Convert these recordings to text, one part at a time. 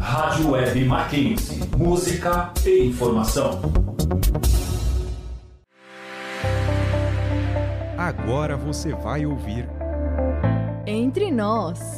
Rádio Web Mackenzie. Música e informação. Agora você vai ouvir. Entre nós.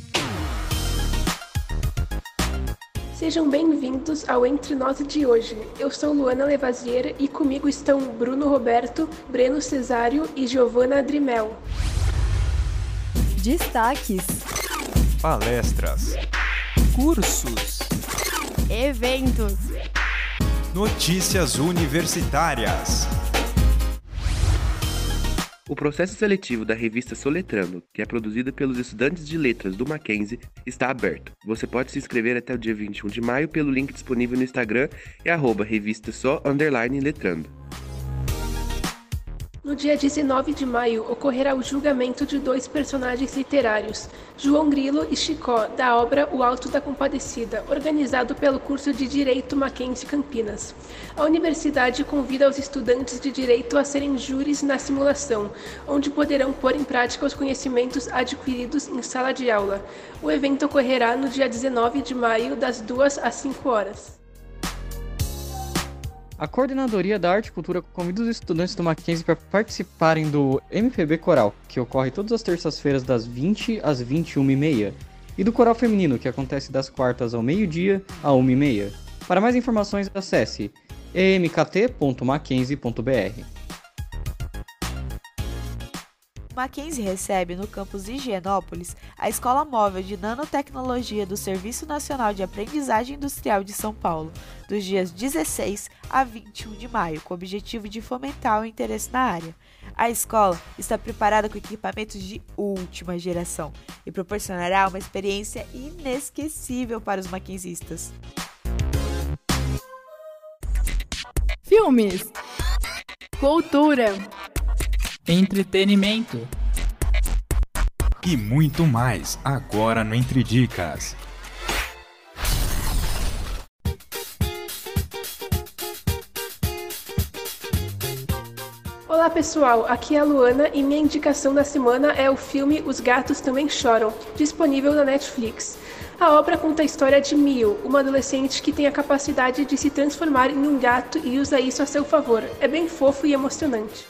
Sejam bem-vindos ao Entre Nós de hoje. Eu sou Luana Levazier e comigo estão Bruno Roberto, Breno Cesário e Giovanna Drimel. Destaques: Palestras, cursos, eventos, notícias universitárias. O processo seletivo da revista Soletrando, que é produzida pelos estudantes de letras do Mackenzie, está aberto. Você pode se inscrever até o dia 21 de maio pelo link disponível no Instagram e arroba revista só underline letrando. No dia 19 de maio ocorrerá o julgamento de dois personagens literários, João Grilo e Chicó, da obra O Alto da Compadecida, organizado pelo curso de Direito Mackenzie Campinas. A universidade convida os estudantes de direito a serem júris na simulação, onde poderão pôr em prática os conhecimentos adquiridos em sala de aula. O evento ocorrerá no dia 19 de maio, das 2 às 5 horas. A Coordenadoria da Arte e Cultura convida os estudantes do Mackenzie para participarem do MPB Coral, que ocorre todas as terças-feiras das 20 às 21h30, e do Coral Feminino, que acontece das quartas ao meio-dia a 1h30. Para mais informações, acesse emkt.mackenzie.br. Mackenzie recebe no campus Higienópolis a Escola Móvel de Nanotecnologia do Serviço Nacional de Aprendizagem Industrial de São Paulo, dos dias 16 a 21 de maio, com o objetivo de fomentar o interesse na área. A escola está preparada com equipamentos de última geração e proporcionará uma experiência inesquecível para os maquinzistas. Filmes, cultura, entretenimento e muito mais agora no Entre Dicas. Olá pessoal, aqui é a Luana e minha indicação da semana é o filme Os Gatos Também Choram, disponível na Netflix. A obra conta a história de Mio, uma adolescente que tem a capacidade de se transformar em um gato e usa isso a seu favor. É bem fofo e emocionante.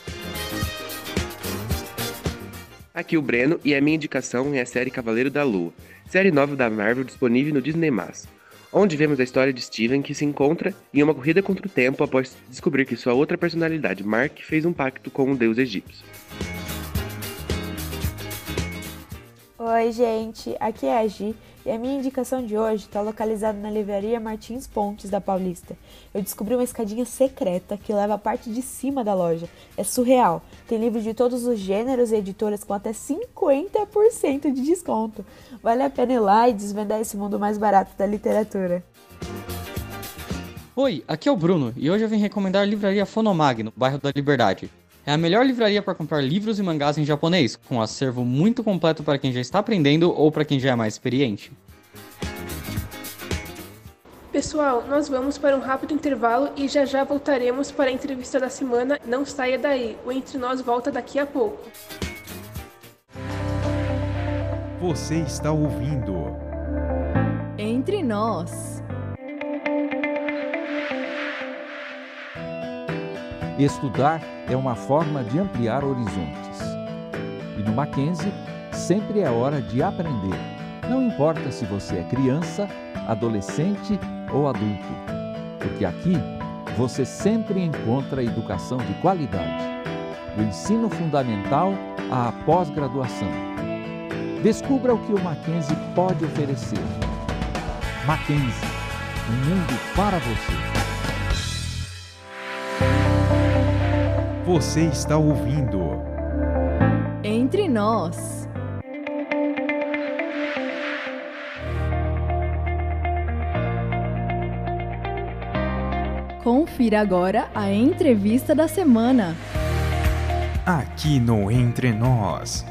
Aqui o Breno e a minha indicação é a série Cavaleiro da Lua, série nova da Marvel disponível no Disney+, onde vemos a história de Steven que se encontra em uma corrida contra o tempo após descobrir que sua outra personalidade, Mark, fez um pacto com um deus egípcio. Oi, gente, aqui é a Gi e a minha indicação de hoje está localizada na livraria Martins Pontes da Paulista. Eu descobri uma escadinha secreta que leva a parte de cima da loja. É surreal. Tem livros de todos os gêneros e editoras com até 50% de desconto. Vale a pena ir lá e desvendar esse mundo mais barato da literatura. Oi, aqui é o Bruno e hoje eu vim recomendar a livraria Fonomag, no bairro da Liberdade. É a melhor livraria para comprar livros e mangás em japonês, com um acervo muito completo para quem já está aprendendo ou para quem já é mais experiente. Pessoal, nós vamos para um rápido intervalo e já já voltaremos para a entrevista da semana. Não saia daí, o Entre Nós volta daqui a pouco. Você está ouvindo Entre Nós. Estudar é uma forma de ampliar horizontes. E no Mackenzie, sempre é hora de aprender. Não importa se você é criança, adolescente ou adulto, porque aqui você sempre encontra educação de qualidade, do ensino fundamental à pós-graduação. Descubra o que o Mackenzie pode oferecer. Mackenzie, um mundo para você. Você está ouvindo Entre Nós. Confira agora a entrevista da semana. Aqui no Entre Nós.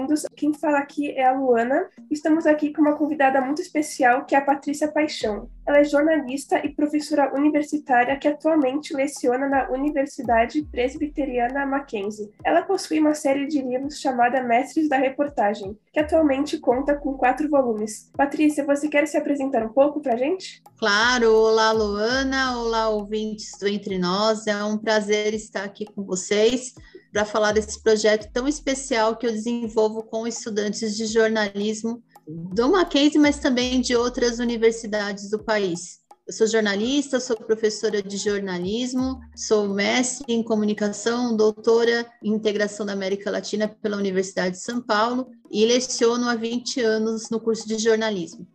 Bem-vindos. Quem fala aqui é a Luana. Estamos aqui com uma convidada muito especial, que é a Patrícia Paixão. Ela é jornalista e professora universitária que atualmente leciona na Universidade Presbiteriana Mackenzie. Ela possui uma série de livros chamada Mestres da Reportagem, que atualmente conta com quatro volumes. Patrícia, você quer se apresentar um pouco para a gente? Claro. Olá, Luana. Olá, ouvintes do Entre Nós. É um prazer estar aqui com vocês para falar desse projeto tão especial que eu desenvolvo com estudantes de jornalismo do Mackenzie, mas também de outras universidades do país. Eu sou jornalista, sou professora de jornalismo, sou mestre em comunicação, doutora em integração da América Latina pela Universidade de São Paulo e leciono há 20 anos no curso de jornalismo.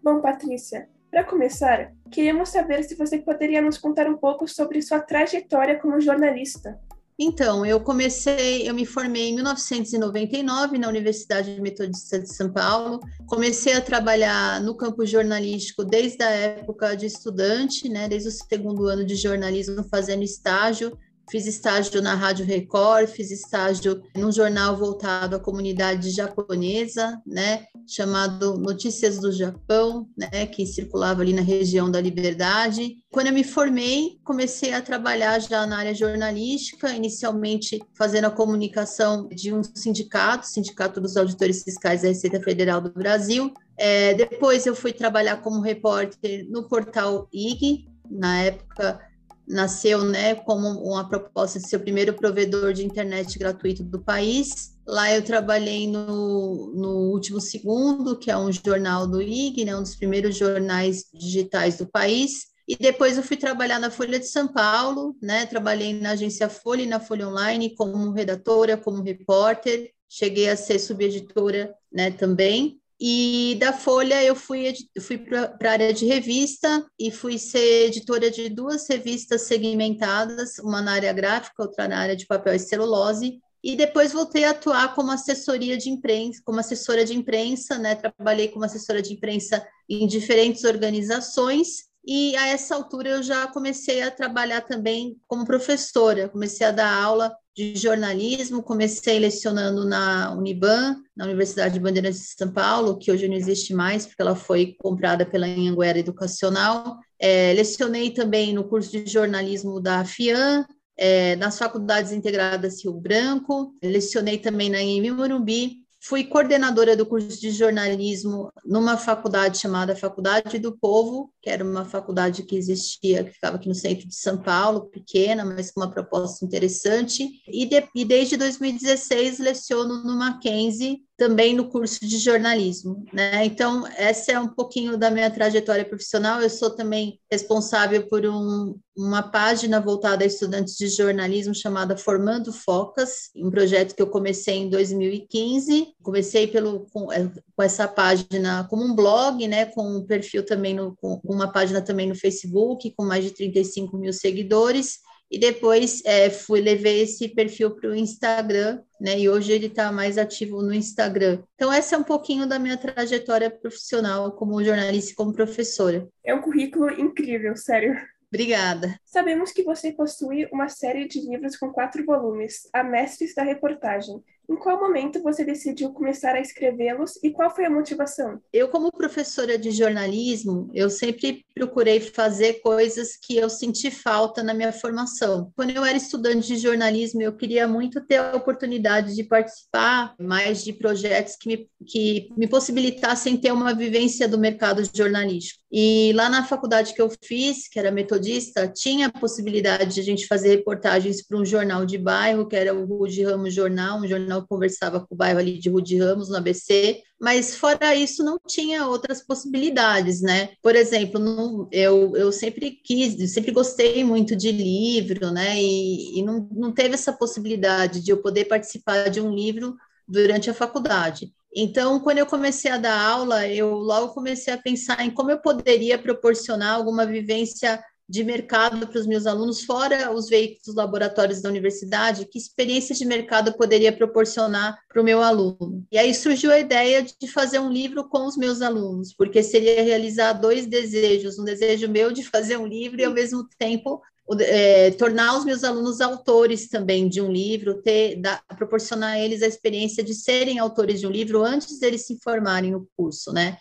Bom, Patrícia, para começar, queríamos saber se você poderia nos contar um pouco sobre sua trajetória como jornalista. Então, eu comecei, eu me formei em 1999 na Universidade Metodista de São Paulo. Comecei a trabalhar no campo jornalístico desde a época de estudante, né, desde o segundo ano de jornalismo, fazendo estágio Fiz estágio na Rádio Record, fiz estágio num jornal voltado à comunidade japonesa, né, chamado Notícias do Japão, né, que circulava ali na região da Liberdade. Quando eu me formei, comecei a trabalhar já na área jornalística, inicialmente fazendo a comunicação de um sindicato, Sindicato dos Auditores Fiscais da Receita Federal do Brasil. É, depois eu fui trabalhar como repórter no portal IG, na época nasceu né, como uma proposta de ser o primeiro provedor de internet gratuito do país. Lá eu trabalhei no, no Último Segundo, que é um jornal do IG, né, um dos primeiros jornais digitais do país. E depois eu fui trabalhar na Folha de São Paulo, né? Trabalhei na agência Folha e na Folha Online como redatora, como repórter. Cheguei a ser subeditora, né, também. E da Folha eu fui, fui para a área de revista e fui ser editora de duas revistas segmentadas, uma na área gráfica, outra na área de papel e celulose. E depois voltei a atuar como assessoria de imprensa, como assessora de imprensa, né? Trabalhei como assessora de imprensa em diferentes organizações e a essa altura eu já comecei a trabalhar também como professora, comecei a dar aula de jornalismo, comecei lecionando na Uniban, na Universidade de Bandeirantes de São Paulo, que hoje não existe mais, porque ela foi comprada pela Anhanguera Educacional. É, lecionei também no curso de jornalismo da FIAN, é, nas faculdades integradas Rio Branco, lecionei também na EMI Morumbi, Fui coordenadora do curso de jornalismo numa faculdade chamada Faculdade do Povo, que era uma faculdade que existia, que ficava aqui no centro de São Paulo, pequena, mas com uma proposta interessante. E, de, e desde 2016 leciono no Mackenzie, também no curso de jornalismo, né? Então, essa é um pouquinho da minha trajetória profissional. Eu sou também responsável por um, uma página voltada a estudantes de jornalismo chamada Formando Focas, um projeto que eu comecei em 2015. Comecei pelo, com, é, com essa página como um blog, né? Com um perfil também, no, com uma página também no Facebook, com mais de 35 mil seguidores e depois é, fui levei esse perfil para o Instagram, né? E hoje ele está mais ativo no Instagram. Então essa é um pouquinho da minha trajetória profissional como jornalista e como professora. É um currículo incrível, sério. Obrigada. Sabemos que você possui uma série de livros com quatro volumes, A Mestres da Reportagem, em qual momento você decidiu começar a escrevê-los e qual foi a motivação? Eu, como professora de jornalismo, eu sempre procurei fazer coisas que eu senti falta na minha formação. Quando eu era estudante de jornalismo, eu queria muito ter a oportunidade de participar mais de projetos que me, que me possibilitassem ter uma vivência do mercado jornalístico. E lá na faculdade que eu fiz, que era metodista, tinha a possibilidade de a gente fazer reportagens para um jornal de bairro, que era o Rude Ramos Jornal, um jornal eu conversava com o bairro ali de Rude Ramos, no ABC, mas fora isso não tinha outras possibilidades, né? Por exemplo, não, eu, eu sempre quis, sempre gostei muito de livro, né? E, e não, não teve essa possibilidade de eu poder participar de um livro durante a faculdade. Então, quando eu comecei a dar aula, eu logo comecei a pensar em como eu poderia proporcionar alguma vivência de mercado para os meus alunos, fora os veículos laboratórios da universidade, que experiência de mercado poderia proporcionar para o meu aluno. E aí surgiu a ideia de fazer um livro com os meus alunos, porque seria realizar dois desejos, um desejo meu de fazer um livro e, ao mesmo tempo, é, tornar os meus alunos autores também de um livro, ter, proporcionar a eles a experiência de serem autores de um livro antes deles se formarem no curso, né?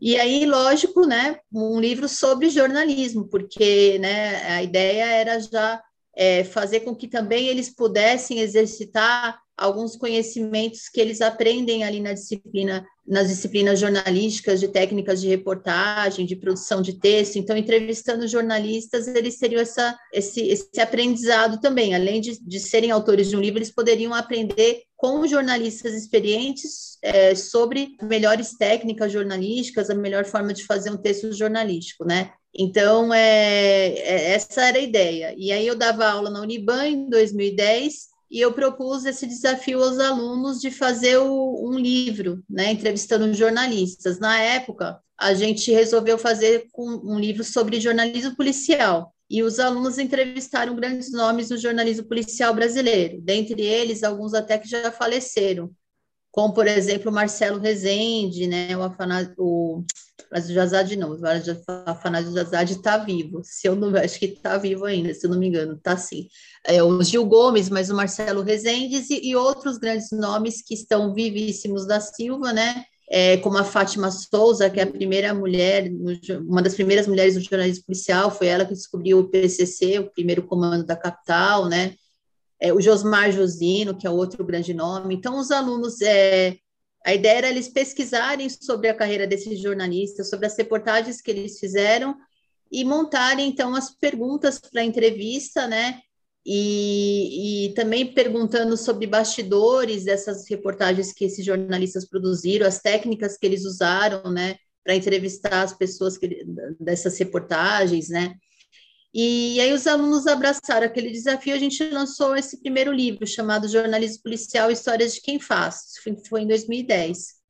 E aí, lógico, né, um livro sobre jornalismo, porque né, a ideia era já é, fazer com que também eles pudessem exercitar alguns conhecimentos que eles aprendem ali na disciplina, nas disciplinas jornalísticas, de técnicas de reportagem, de produção de texto. Então, entrevistando jornalistas, eles teriam essa, esse, esse aprendizado também. Além de, de serem autores de um livro, eles poderiam aprender com jornalistas experientes é, sobre melhores técnicas jornalísticas, a melhor forma de fazer um texto jornalístico, né? Então, é, é, essa era a ideia. E aí eu dava aula na Uniban em 2010, e eu propus esse desafio aos alunos de fazer o, um livro, né, entrevistando jornalistas. Na época, a gente resolveu fazer um livro sobre jornalismo policial, e os alunos entrevistaram grandes nomes do jornalismo policial brasileiro, dentre eles alguns até que já faleceram, como, por exemplo, Marcelo Rezende, né, o, Afanásio, o Jazade não, o Afanásio Jazade está vivo, se eu não, acho que está vivo ainda, se eu não me engano, está sim. É, o Gil Gomes, mas o Marcelo Rezende e, e outros grandes nomes que estão vivíssimos da Silva, né, é, como a Fátima Souza, que é a primeira mulher, uma das primeiras mulheres do jornalismo policial, foi ela que descobriu o PCC, o primeiro comando da capital, né, é, o Josmar Josino, que é outro grande nome. Então, os alunos, é, a ideia era eles pesquisarem sobre a carreira desses jornalistas, sobre as reportagens que eles fizeram e montarem, então, as perguntas para a entrevista, né? E, e, também perguntando sobre bastidores dessas reportagens que esses jornalistas produziram, as técnicas que eles usaram, né? Para entrevistar as pessoas que, dessas reportagens, né? E aí os alunos abraçaram aquele desafio, a gente lançou esse primeiro livro chamado Jornalismo Policial Histórias de Quem Faz, foi em 2010.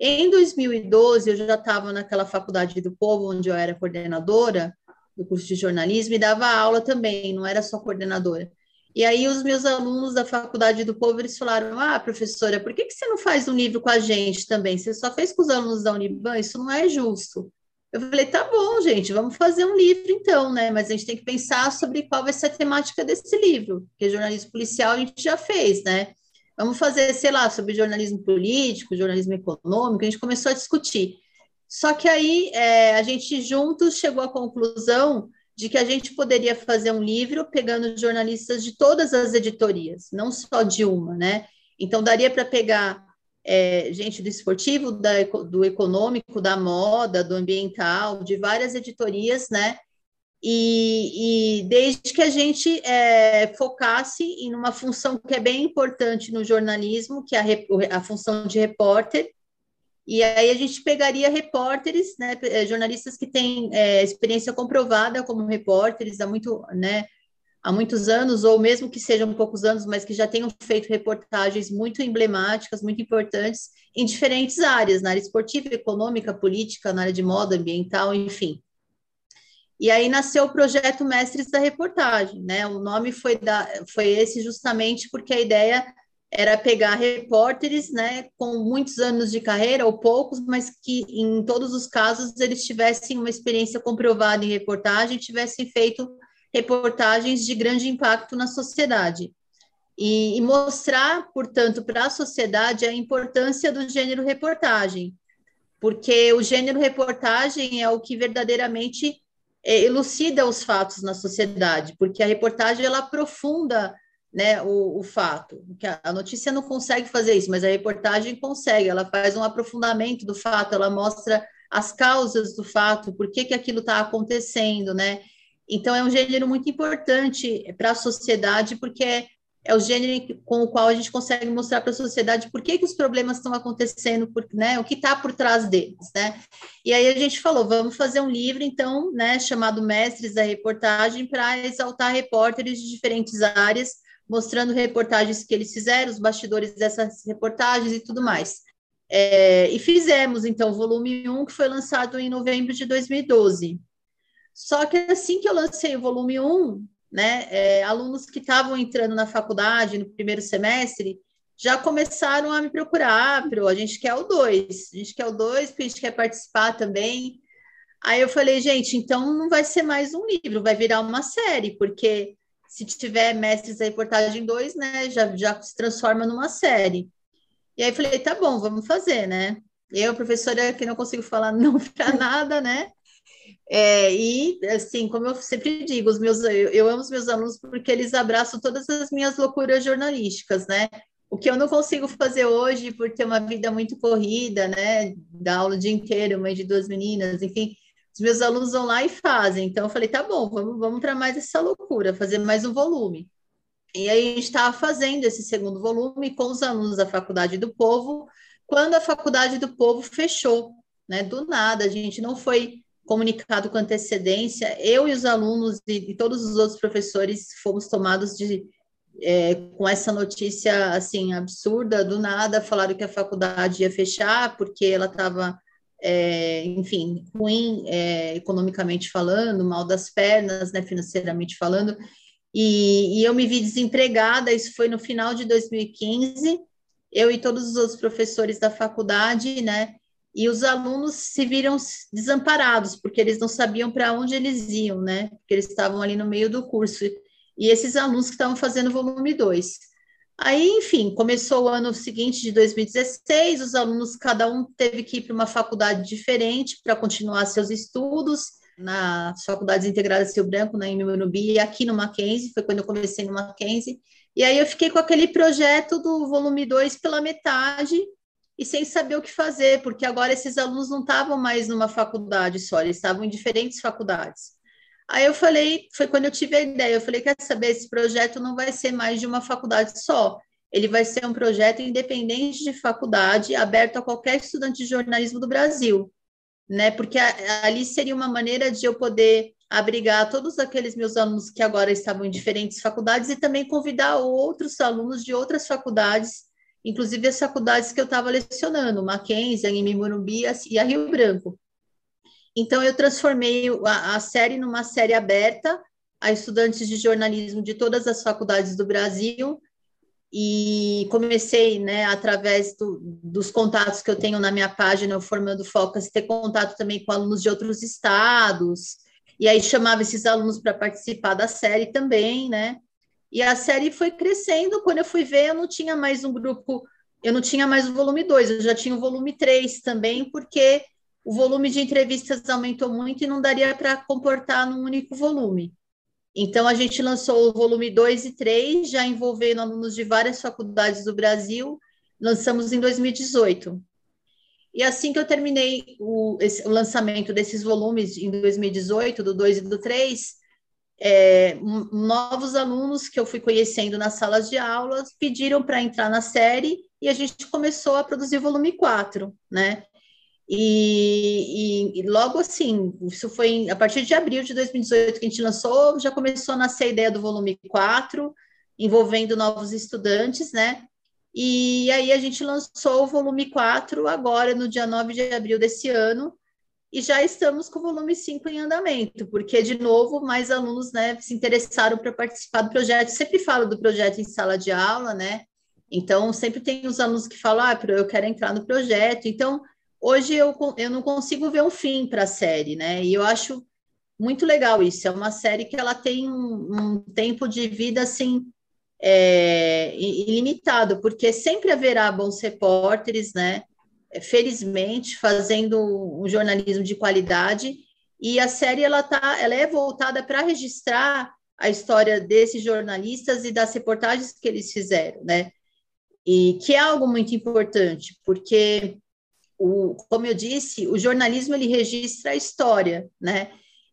Em 2012, eu já estava naquela faculdade do Povo, onde eu era coordenadora do curso de jornalismo e dava aula também, não era só coordenadora. E aí os meus alunos da faculdade do Povo, eles falaram, ah, professora, por que, que você não faz um livro com a gente também? Você só fez com os alunos da Uniban? Isso não é justo. Eu falei, tá bom, gente, vamos fazer um livro então, né? Mas a gente tem que pensar sobre qual vai ser a temática desse livro, porque jornalismo policial a gente já fez, né? Vamos fazer, sei lá, sobre jornalismo político, jornalismo econômico, a gente começou a discutir. Só que aí é, a gente juntos chegou à conclusão de que a gente poderia fazer um livro pegando jornalistas de todas as editorias, não só de uma, né? Então daria para pegar é, gente do esportivo, da, do econômico, da moda, do ambiental, de várias editorias, né? E, e desde que a gente é, focasse em uma função que é bem importante no jornalismo, que é a, a função de repórter, e aí a gente pegaria repórteres, né, é, jornalistas que têm é, experiência comprovada como repórteres há muito, né, há muitos anos, ou mesmo que sejam poucos anos, mas que já tenham feito reportagens muito emblemáticas, muito importantes, em diferentes áreas, na área esportiva, econômica, política, na área de moda, ambiental, enfim. E aí nasceu o projeto Mestres da Reportagem, né? O nome foi, da, foi esse justamente porque a ideia era pegar repórteres, né, com muitos anos de carreira ou poucos, mas que em todos os casos eles tivessem uma experiência comprovada em reportagem, tivessem feito reportagens de grande impacto na sociedade. E, e mostrar, portanto, para a sociedade a importância do gênero reportagem, porque o gênero reportagem é o que verdadeiramente é, elucida os fatos na sociedade, porque a reportagem ela aprofunda né, o, o fato. A notícia não consegue fazer isso, mas a reportagem consegue. Ela faz um aprofundamento do fato, ela mostra as causas do fato, por que, que aquilo está acontecendo, né? Então, é um gênero muito importante para a sociedade, porque é, é, o gênero com o qual a gente consegue mostrar para a sociedade por que, que os problemas estão acontecendo, por, né, o que está por trás deles, né? E aí a gente falou, vamos fazer um livro, então, né, chamado Mestres da Reportagem, para exaltar repórteres de diferentes áreas, mostrando reportagens que eles fizeram, os bastidores dessas reportagens e tudo mais. É, e fizemos, então, o volume 1, que foi lançado em novembro de 2012. Só que assim que eu lancei o volume 1, né, é, alunos que estavam entrando na faculdade no primeiro semestre já começaram a me procurar, pro, a gente quer o 2, a gente quer o 2, porque a gente quer participar também. Aí eu falei, gente, então não vai ser mais um livro, vai virar uma série, porque se tiver Mestres da Reportagem 2, né, já, já se transforma numa série. E aí falei, tá bom, vamos fazer, né? Eu, professora, que não consigo falar não para nada, né? É, e, assim, como eu sempre digo, os meus, eu, eu amo os meus alunos porque eles abraçam todas as minhas loucuras jornalísticas, né? O que eu não consigo fazer hoje por ter uma vida muito corrida, né? Da aula o dia inteiro, mãe de duas meninas, enfim, os meus alunos vão lá e fazem. Então eu falei, tá bom, vamos, vamos para mais essa loucura, fazer mais um volume. E aí a gente estava fazendo esse segundo volume com os alunos da Faculdade do Povo, quando a Faculdade do Povo fechou, né? Do nada, a gente não foi comunicado com antecedência. Eu e os alunos e, e todos os outros professores fomos tomados de é, com essa notícia assim absurda do nada falaram que a faculdade ia fechar porque ela estava é, enfim ruim é, economicamente falando mal das pernas né financeiramente falando e, e, eu me vi desempregada isso foi no final de 2015 eu e todos os outros professores da faculdade né e os alunos se viram desamparados porque eles não sabiam para onde eles iam né? Porque eles estavam ali no meio do curso. E esses alunos que estavam fazendo volume 2. Aí, enfim, começou o ano seguinte de 2016, os alunos, cada um teve que ir para uma faculdade diferente para continuar seus estudos, nas faculdades integradas Rio Branco, na Imunubi, e aqui no Mackenzie, foi quando eu comecei no Mackenzie, e aí eu fiquei com aquele projeto do volume 2 pela metade, e sem saber o que fazer, porque agora esses alunos não estavam mais numa faculdade só, eles estavam em diferentes faculdades. Aí eu falei, foi quando eu tive a ideia, eu falei, quer saber, esse projeto não vai ser mais de uma faculdade só, ele vai ser um projeto independente de faculdade, aberto a qualquer estudante de jornalismo do Brasil, né? Porque ali seria uma maneira de eu poder abrigar todos aqueles meus alunos que agora estavam em diferentes faculdades e também convidar outros alunos de outras faculdades, inclusive as faculdades que eu estava lecionando, Mackenzie, a Morumbi e a Rio Branco. Então, eu transformei a, a série numa série aberta a estudantes de jornalismo de todas as faculdades do Brasil, e comecei, né, através do, dos contatos que eu tenho na minha página, Formando Focas, ter contato também com alunos de outros estados, e aí chamava esses alunos para participar da série também, né, e a série foi crescendo, quando eu fui ver, eu não tinha mais um grupo, eu não tinha mais o volume 2, eu já tinha o volume 3 também, porque o volume de entrevistas aumentou muito e não daria para comportar num único volume. Então, a gente lançou o volume 2 e 3, já envolvendo alunos de várias faculdades do Brasil, lançamos em 2018. E assim que eu terminei o, esse, o lançamento desses volumes em 2018, do 2 e do 3, é, novos alunos que eu fui conhecendo nas salas de aulas pediram para entrar na série e a gente começou a produzir volume 4, né? E, e, e, logo assim, isso foi em, a partir de abril de 2018 que a gente lançou, já começou a nascer a ideia do volume 4, envolvendo novos estudantes, né? E aí a gente lançou o volume 4 agora, no dia 9 de abril desse ano, e já estamos com o volume 5 em andamento, porque, de novo, mais alunos né, se interessaram para participar do projeto. Sempre falo do projeto em sala de aula, né? Então, sempre tem os alunos que falam, ah, eu quero entrar no projeto. Então, hoje eu, eu não consigo ver um fim para a série, né? E eu acho muito legal isso. É uma série que ela tem um, um tempo de vida assim é, ilimitado, porque sempre haverá bons repórteres, né? Felizmente, fazendo um jornalismo de qualidade. E a série ela tá, ela é voltada para registrar a história desses jornalistas e das reportagens que eles fizeram, né? E que é algo muito importante, porque o, como eu disse, o jornalismo ele registra a história, né?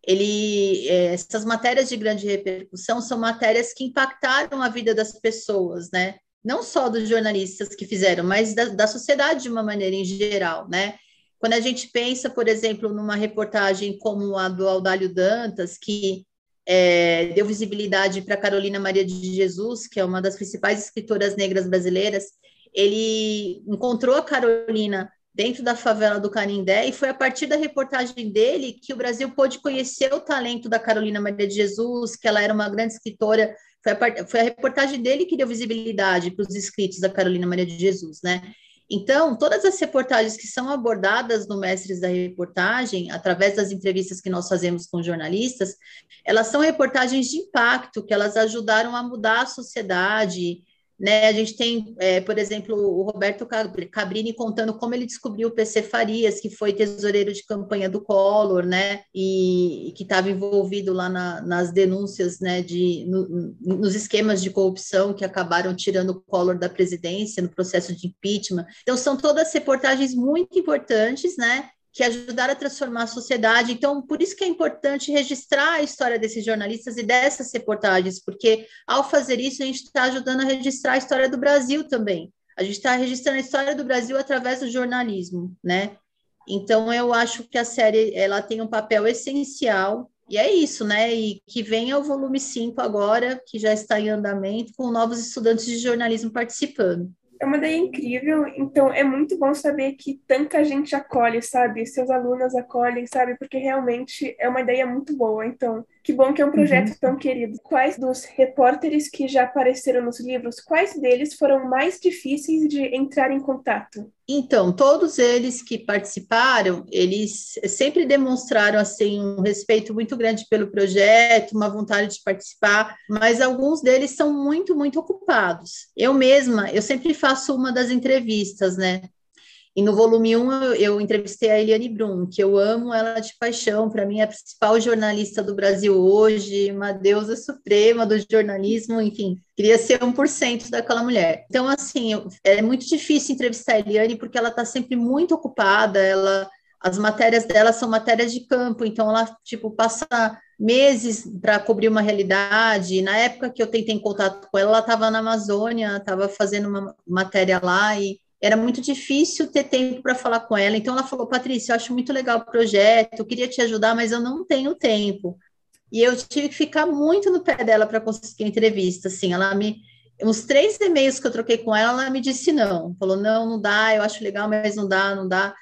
Ele, é, essas matérias de grande repercussão são matérias que impactaram a vida das pessoas, né? Não só dos jornalistas que fizeram, mas da, da sociedade de uma maneira em geral, né? Quando a gente pensa, por exemplo, numa reportagem como a do Audálio Dantas, que é, deu visibilidade para Carolina Maria de Jesus, que é uma das principais escritoras negras brasileiras, ele encontrou a Carolina dentro da favela do Canindé, e foi a partir da reportagem dele que o Brasil pôde conhecer o talento da Carolina Maria de Jesus, que ela era uma grande escritora. Foi a, foi a reportagem dele que deu visibilidade para os escritos da Carolina Maria de Jesus, né? Então, todas as reportagens que são abordadas no Mestres da Reportagem, através das entrevistas que nós fazemos com jornalistas, elas são reportagens de impacto, que elas ajudaram a mudar a sociedade, né, a gente tem, é, por exemplo, o Roberto Cabrini contando como ele descobriu o PC Farias, que foi tesoureiro de campanha do Collor, né, e, e que estava envolvido lá na, nas denúncias, né, de, no, nos esquemas de corrupção que acabaram tirando o Collor da presidência no processo de impeachment. Então, são todas reportagens muito importantes, né, que ajudaram a transformar a sociedade. Então, por isso que é importante registrar a história desses jornalistas e dessas reportagens, porque ao fazer isso, a gente está ajudando a registrar a história do Brasil também. A gente está registrando a história do Brasil através do jornalismo, né? Então, eu acho que a série ela tem um papel essencial, e é isso, né? E que venha o volume 5 agora, que já está em andamento, com novos estudantes de jornalismo participando é uma ideia incrível, então é muito bom saber que tanta gente acolhe, sabe? Seus alunos acolhem, sabe? Porque realmente é uma ideia muito boa. Então, que bom que é um projeto uhum. tão querido. Quais dos repórteres que já apareceram nos livros, quais deles foram mais difíceis de entrar em contato? Então, todos eles que participaram, eles sempre demonstraram assim um respeito muito grande pelo projeto, uma vontade de participar, mas alguns deles são muito, muito ocupados. Eu mesma, eu sempre faço uma das entrevistas, né? E no volume 1 eu, eu, entrevistei a Eliane Brum, que eu amo ela de paixão, para mim é a principal jornalista do Brasil hoje, uma deusa suprema do jornalismo, enfim, queria ser 1% daquela mulher. Então, assim, é muito difícil entrevistar a Eliane porque ela está sempre muito ocupada, ela as matérias dela são matérias de campo, então ela tipo passa meses para cobrir uma realidade. Na época que eu tentei em contato com ela, ela estava na Amazônia, estava fazendo uma matéria lá e era muito difícil ter tempo para falar com ela. Então ela falou: Patrícia, eu acho muito legal o projeto, eu queria te ajudar, mas eu não tenho tempo. E eu tive que ficar muito no pé dela para conseguir a entrevista. Assim, ela me. Uns três e-mails que eu troquei com ela, ela me disse não. Falou: não, não dá, eu acho legal, mas não dá, não dá.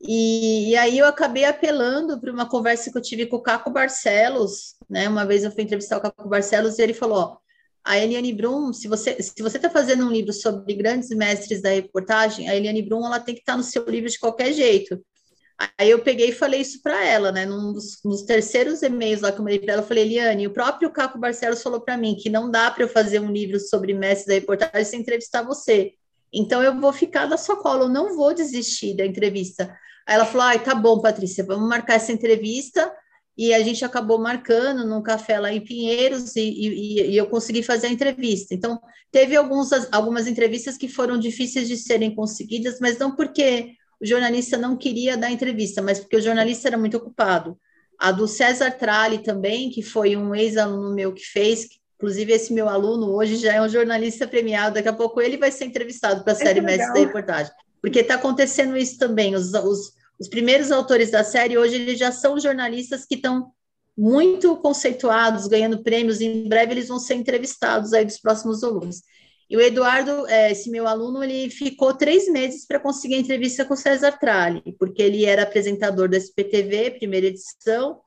E, e aí eu acabei apelando para uma conversa que eu tive com o Caco Barcelos, né? Uma vez eu fui entrevistar o Caco Barcelos e ele falou: ó, a Eliane Brum, se você se você está fazendo um livro sobre grandes mestres da reportagem, a Eliane Brum ela tem que estar tá no seu livro de qualquer jeito. Aí eu peguei e falei isso para ela, né? Num dos, nos terceiros e-mails lá que eu mandei para ela, eu falei, Eliane, o próprio Caco Barcelos falou para mim que não dá para eu fazer um livro sobre mestres da reportagem sem entrevistar você. Então eu vou ficar da sua cola, eu não vou desistir da entrevista. Aí ela falou: ai, tá bom, Patrícia, vamos marcar essa entrevista e a gente acabou marcando num café lá em Pinheiros e, e, e, eu consegui fazer a entrevista. Então, teve alguns, algumas entrevistas que foram difíceis de serem conseguidas, mas não porque o jornalista não queria dar entrevista, mas porque o jornalista era muito ocupado. A do César Tralli também, que foi um ex-aluno meu que fez, inclusive esse meu aluno hoje já é um jornalista premiado, daqui a pouco ele vai ser entrevistado para a série Mestre da Reportagem. Porque está acontecendo isso também, os, os os primeiros autores da série hoje eles já são jornalistas que estão muito conceituados, ganhando prêmios. Em breve eles vão ser entrevistados aí dos próximos volumes. E o Eduardo, é, esse meu aluno, ele ficou três meses para conseguir a entrevista com o César Tralli, porque ele era apresentador da SPTV, primeira edição,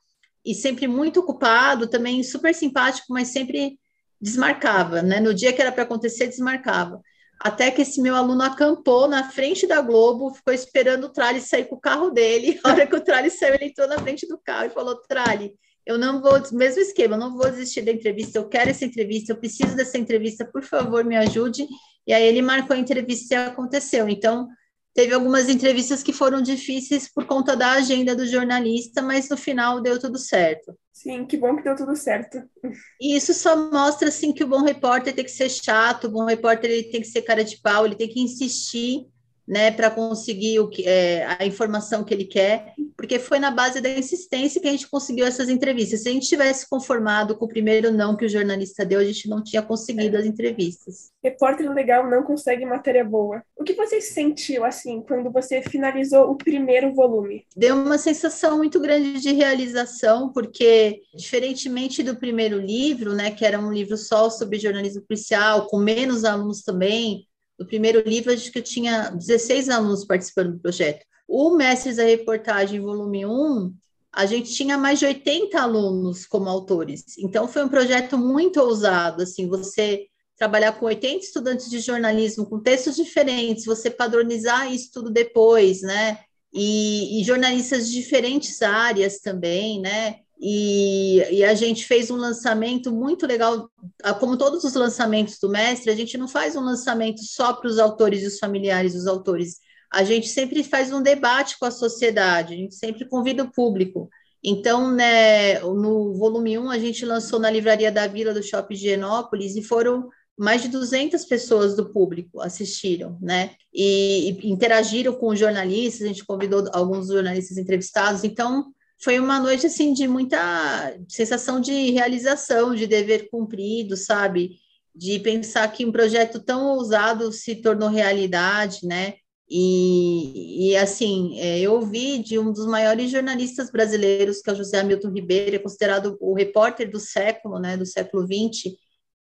e sempre muito ocupado, também super simpático, mas sempre desmarcava, né? No dia que era para acontecer, desmarcava até que esse meu aluno acampou na frente da Globo, ficou esperando o Trali sair com o carro dele. A hora que o Trali saiu, ele entrou na frente do carro e falou: Trali, eu não vou, mesmo esquema, eu não vou desistir da entrevista, eu quero essa entrevista, eu preciso dessa entrevista, por favor, me ajude. E aí ele marcou a entrevista e aconteceu. Então, teve algumas entrevistas que foram difíceis por conta da agenda do jornalista, mas no final deu tudo certo. Sim, que bom que deu tudo certo. E isso só mostra assim que o bom repórter tem que ser chato, o bom repórter ele tem que ser cara de pau, ele tem que insistir né, para conseguir o que, é, a informação que ele quer, porque foi na base da insistência que a gente conseguiu essas entrevistas. Se a gente tivesse conformado com o primeiro não que o jornalista deu, a gente não tinha conseguido as entrevistas. Repórter legal não consegue matéria boa. O que você sentiu assim quando você finalizou o primeiro volume? Deu uma sensação muito grande de realização, porque diferentemente do primeiro livro, né, que era um livro só sobre jornalismo policial, com menos alunos também, no primeiro livro, acho que eu tinha 16 alunos participando do projeto. O Mestres da Reportagem, volume 1, a gente tinha mais de 80 alunos como autores. Então, foi um projeto muito ousado, assim, você trabalhar com 80 estudantes de jornalismo com textos diferentes, você padronizar isso tudo depois, né? E, e jornalistas de diferentes áreas também, né? E, e, a gente fez um lançamento muito legal, como todos os lançamentos do mestre, a gente não faz um lançamento só para os autores e os familiares dos autores, a gente sempre faz um debate com a sociedade, a gente sempre convida o público. Então, né, no volume 1, a gente lançou na Livraria da Vila do Shopping de Genópolis e foram mais de 200 pessoas do público assistiram, né? E, e interagiram com os jornalistas, a gente convidou alguns jornalistas entrevistados, então foi uma noite assim de muita sensação de realização, de dever cumprido, sabe? De pensar que um projeto tão ousado se tornou realidade, né? E, e assim, é, eu ouvi de um dos maiores jornalistas brasileiros, que é o José Hamilton Ribeiro, é considerado o repórter do século, né, do século XX,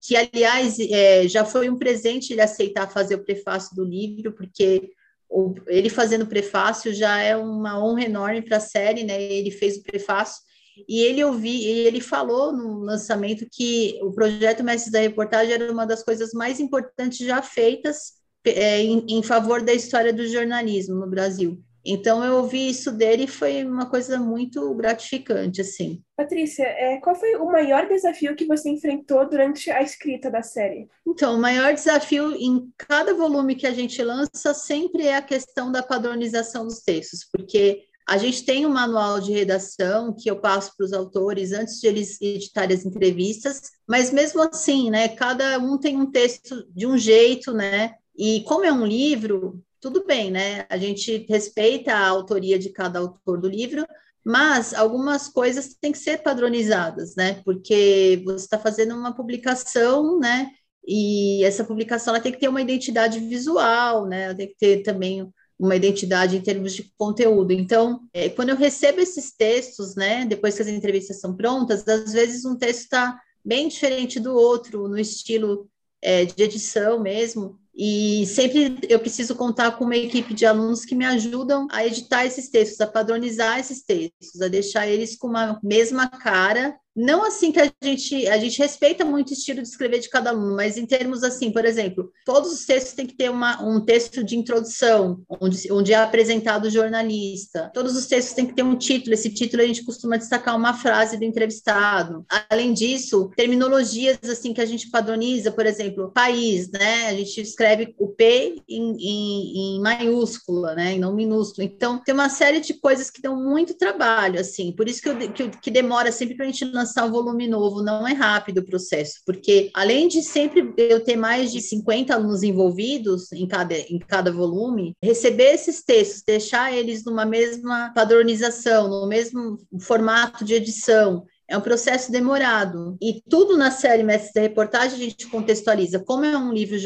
que, aliás, é, já foi um presente ele aceitar fazer o prefácio do livro, porque o, ele fazendo o prefácio já é uma honra enorme para a série, né? Ele fez o prefácio e ele ouvi, ele falou no lançamento que o projeto Mestres da Reportagem era uma das coisas mais importantes já feitas é, em, em favor da história do jornalismo no Brasil. Então eu ouvi isso dele e foi uma coisa muito gratificante, assim. Patrícia, é, qual foi o maior desafio que você enfrentou durante a escrita da série? Então, o maior desafio em cada volume que a gente lança sempre é a questão da padronização dos textos, porque a gente tem um manual de redação que eu passo para os autores antes de eles editarem as entrevistas, mas mesmo assim, né, cada um tem um texto de um jeito, né? E como é um livro, tudo bem, né? A gente respeita a autoria de cada autor do livro, mas algumas coisas têm que ser padronizadas, né? Porque você está fazendo uma publicação, né? E essa publicação ela tem que ter uma identidade visual, né? Ela tem que ter também uma identidade em termos de conteúdo. Então, é, quando eu recebo esses textos, né? Depois que as entrevistas são prontas, às vezes um texto está bem diferente do outro, no estilo é, de edição mesmo. E sempre eu preciso contar com uma equipe de alunos que me ajudam a editar esses textos, a padronizar esses textos, a deixar eles com uma mesma cara não assim que a gente a gente respeita muito o estilo de escrever de cada aluno, mas em termos assim, por exemplo, todos os textos têm que ter uma, um texto de introdução, onde, onde é apresentado o jornalista. Todos os textos têm que ter um título. Esse título a gente costuma destacar uma frase do entrevistado. Além disso, terminologias assim que a gente padroniza, por exemplo, país, né? A gente escreve o P em, em, em maiúscula, né? Não minúsculo. Então, tem uma série de coisas que dão muito trabalho, assim. Por isso que, eu, que, que demora sempre para a gente lançar lançar um volume novo, não é rápido o processo, porque além de sempre eu ter mais de 50 alunos envolvidos em cada, em cada volume, receber esses textos, deixar eles numa mesma padronização, no mesmo formato de edição, é um processo demorado. E tudo na série Mestres da Reportagem a gente contextualiza. Como é um livro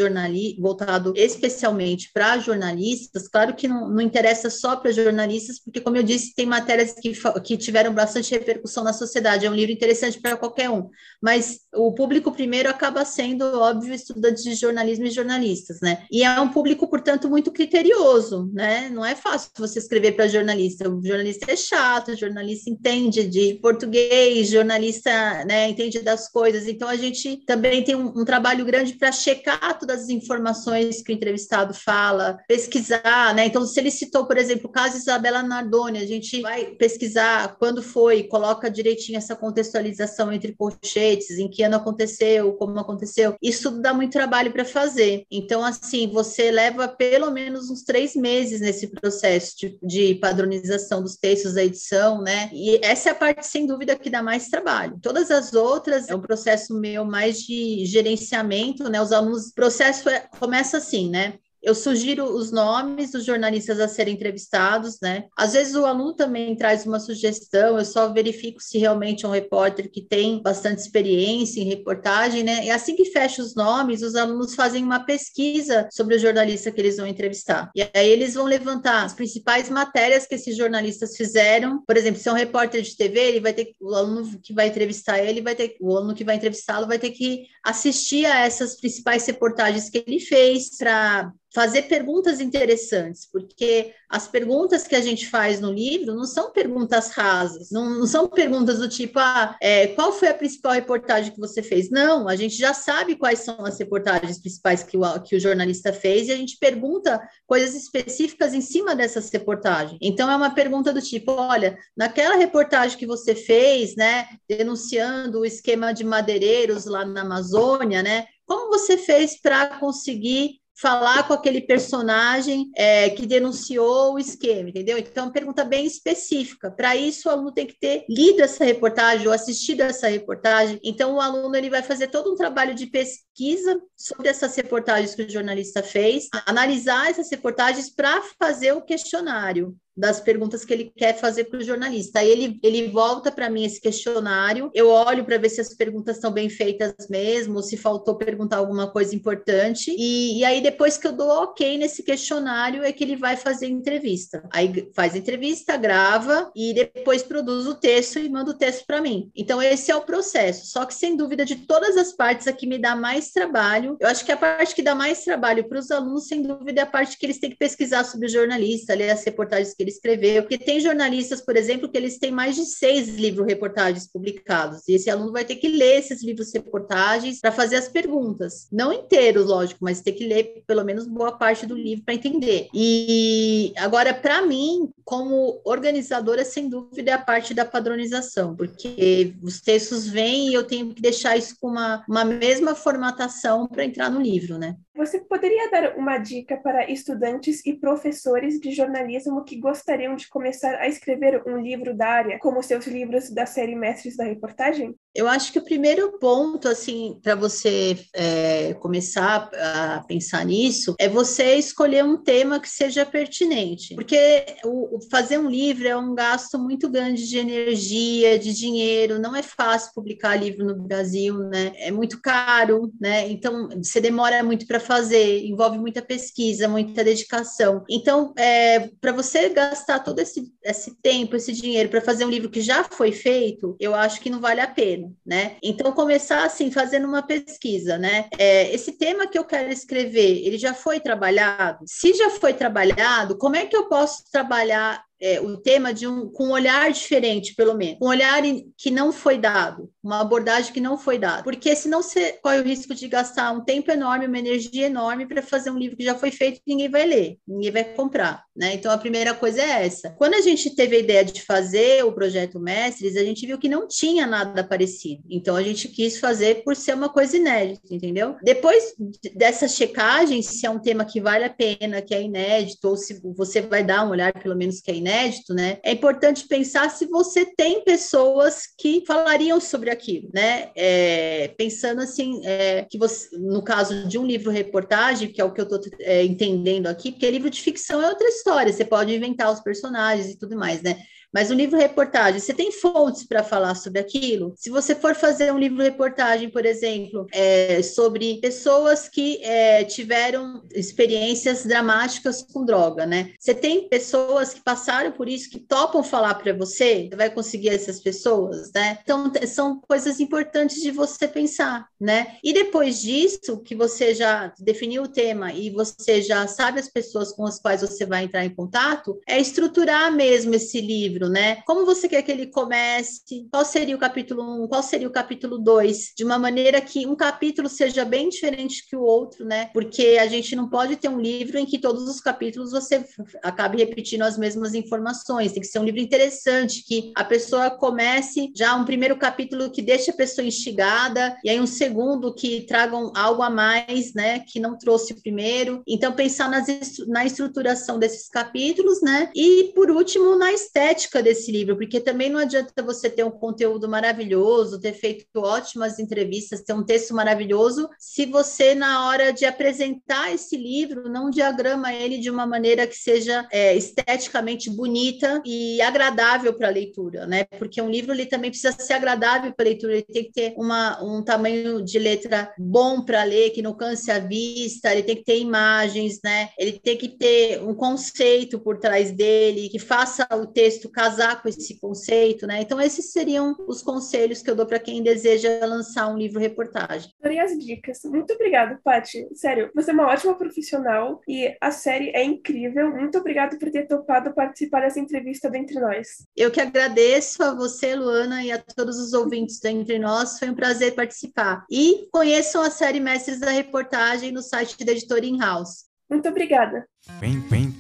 voltado especialmente para jornalistas, claro que não, não interessa só para jornalistas, porque, como eu disse, tem matérias que, que tiveram bastante repercussão na sociedade. É um livro interessante para qualquer um. Mas o público primeiro acaba sendo, óbvio, estudantes de jornalismo e jornalistas, né? E é um público, portanto, muito criterioso, né? Não é fácil você escrever para jornalista. O jornalista é chato, o jornalista entende de português, jornalista né, entende das coisas, então a gente também tem um, um trabalho grande para checar todas as informações que o entrevistado fala, pesquisar, né? Então, se ele citou, por exemplo, o caso Isabela Nardoni, a gente vai pesquisar quando foi, coloca direitinho essa contextualização entre colchetes, em que ano aconteceu, como aconteceu. Isso tudo dá muito trabalho para fazer. Então, assim, você leva pelo menos uns três meses nesse processo de, de padronização dos textos da edição, né? E essa é a parte, sem dúvida, que dá mais trabalho. Todas as outras é um processo meu mais de gerenciamento, né? Os alunos, o processo é, começa assim, né? Eu sugiro os nomes dos jornalistas a serem entrevistados, né? Às vezes o aluno também traz uma sugestão, eu só verifico se realmente é um repórter que tem bastante experiência em reportagem, né? E assim que fecha os nomes, os alunos fazem uma pesquisa sobre o jornalista que eles vão entrevistar. E aí eles vão levantar as principais matérias que esses jornalistas fizeram. Por exemplo, se é um repórter de TV, ele vai ter o aluno que vai entrevistar ele vai ter o aluno que vai entrevistá-lo vai ter que assistir a essas principais reportagens que ele fez para fazer perguntas interessantes, porque as perguntas que a gente faz no livro não são perguntas rasas, não, não são perguntas do tipo, ah, é, qual foi a principal reportagem que você fez? Não, a gente já sabe quais são as reportagens principais que o, que o jornalista fez e a gente pergunta coisas específicas em cima dessas reportagens. Então, é uma pergunta do tipo, olha, naquela reportagem que você fez, né, denunciando o esquema de madeireiros lá na Amazônia, né, como você fez para conseguir falar com aquele personagem é, que denunciou o esquema, entendeu? Então, é pergunta bem específica. Para isso, o aluno tem que ter lido essa reportagem ou assistido essa reportagem. Então, o aluno ele vai fazer todo um trabalho de pesquisa sobre essas reportagens que o jornalista fez, analisar essas reportagens para fazer o questionário das perguntas que ele quer fazer para o jornalista. Aí ele, ele volta para mim esse questionário, eu olho para ver se as perguntas estão bem feitas mesmo, se faltou perguntar alguma coisa importante, e, e, aí depois que eu dou ok nesse questionário é que ele vai fazer entrevista. Aí faz entrevista, grava e depois produz o texto e manda o texto para mim. Então esse é o processo, só que sem dúvida de todas as partes a que me dá mais trabalho, eu acho que a parte que dá mais trabalho para os alunos, sem dúvida, é a parte que eles têm que pesquisar sobre o jornalista, ler as reportagens ele escreveu, porque tem jornalistas, por exemplo, que eles têm mais de seis livros reportagens publicados, e esse aluno vai ter que ler esses livros reportagens para fazer as perguntas, não inteiros, lógico, mas ter que ler pelo menos boa parte do livro para entender. E agora, para mim, como organizadora, sem dúvida, é a parte da padronização, porque os textos vêm e eu tenho que deixar isso com uma, uma mesma formatação para entrar no livro, né? Você poderia dar uma dica para estudantes e professores de jornalismo que gostariam de começar a escrever um livro da área, como seus livros da série Mestres da Reportagem? Eu acho que o primeiro ponto, assim, para você é, começar a pensar nisso, é você escolher um tema que seja pertinente. Porque o, o fazer um livro é um gasto muito grande de energia, de dinheiro, não é fácil publicar livro no Brasil, né? É muito caro, né? Então, você demora muito para fazer, envolve muita pesquisa, muita dedicação. Então, é, para você gastar todo esse, esse tempo, esse dinheiro para fazer um livro que já foi feito, eu acho que não vale a pena né? Então, começar assim, fazendo uma pesquisa, né? É, esse tema que eu quero escrever, ele já foi trabalhado? Se já foi trabalhado, como é que eu posso trabalhar é, o tema de um, com um olhar diferente, pelo menos, um olhar que não foi dado, uma abordagem que não foi dada, porque senão você corre o risco de gastar um tempo enorme, uma energia enorme para fazer um livro que já foi feito e ninguém vai ler, ninguém vai comprar, né? Então a primeira coisa é essa. Quando a gente teve a ideia de fazer o projeto Mestres, a gente viu que não tinha nada parecido, então a gente quis fazer por ser uma coisa inédita, entendeu? Depois dessa checagem, se é um tema que vale a pena, que é inédito, ou se você vai dar um olhar pelo menos que é inédito, né? É importante pensar se você tem pessoas que falariam sobre aquilo, né? É, pensando assim, é, que você, no caso de um livro-reportagem, que é o que eu estou é, entendendo aqui, porque livro de ficção é outra história, você pode inventar os personagens e tudo mais, né? Mas um livro-reportagem, você tem fontes para falar sobre aquilo? Se você for fazer um livro-reportagem, por exemplo, é, sobre pessoas que é, tiveram experiências dramáticas com droga, né? Você tem pessoas que passaram por isso, que topam falar para você, você vai conseguir essas pessoas, né? Então, são coisas importantes de você pensar, né? E depois disso, que você já definiu o tema e você já sabe as pessoas com as quais você vai entrar em contato, é estruturar mesmo esse livro livro, né? Como você quer que ele comece? Qual seria o capítulo 1? Um, qual seria o capítulo 2? De uma maneira que um capítulo seja bem diferente que o outro, né? Porque a gente não pode ter um livro em que todos os capítulos você acabe repetindo as mesmas informações. Tem que ser um livro interessante, que a pessoa comece já um primeiro capítulo que deixe a pessoa instigada, e aí um segundo que tragam algo a mais, né? Que não trouxe o primeiro. Então, pensar nas, na estruturação desses capítulos, né? E, por último, na estética desse livro, porque também não adianta você ter um conteúdo maravilhoso, ter feito ótimas entrevistas, ter um texto maravilhoso, se você, na hora de apresentar esse livro, não diagrama ele de uma maneira que seja é, esteticamente bonita e agradável para a leitura, né? Porque um livro ele também precisa ser agradável para a leitura, ele tem que ter uma, um tamanho de letra bom para ler, que não canse a vista, ele tem que ter imagens, né? Ele tem que ter um conceito por trás dele, que faça o texto casar com esse conceito, né? Então, esses seriam os conselhos que eu dou para quem deseja lançar um livro reportagem. Adorei as dicas. Muito obrigada, Paty. Sério, você é uma ótima profissional e a série é incrível. Muito obrigada por ter topado participar dessa entrevista do Entre Nós. Eu que agradeço a você, Luana, e a todos os ouvintes do Entre Nós. Foi um prazer participar. E conheçam a série Mestres da Reportagem no site da editora In-House. Muito obrigada. Vem, vem,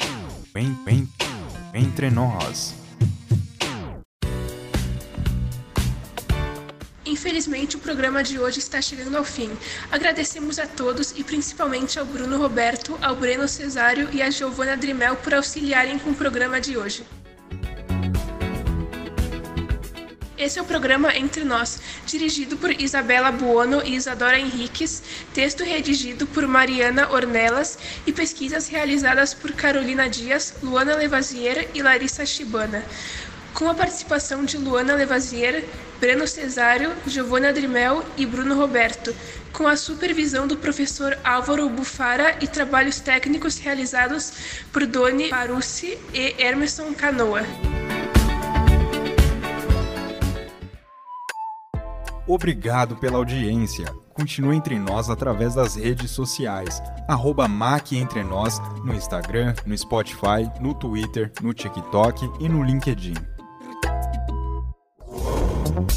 vem, vem, entre nós. Infelizmente, o programa de hoje está chegando ao fim. Agradecemos a todos e principalmente ao Bruno Roberto, ao Breno Cesário e à Giovana Drimel por auxiliarem com o programa de hoje. Esse é o programa Entre Nós, dirigido por Isabela Buono e Isadora Henriques, texto redigido por Mariana Ornelas e pesquisas realizadas por Carolina Dias, Luana Levazier e Larissa Chibana, com a participação de Luana Levazier, Breno Cesário, Giovanna Drimel e Bruno Roberto, com a supervisão do professor Álvaro Bufara e trabalhos técnicos realizados por Doni Parussi e Emerson Canoa. Obrigado pela audiência. Continue entre nós através das redes sociais. Arroba Mac Entre Nós no Instagram, no Spotify, no Twitter, no TikTok e no LinkedIn.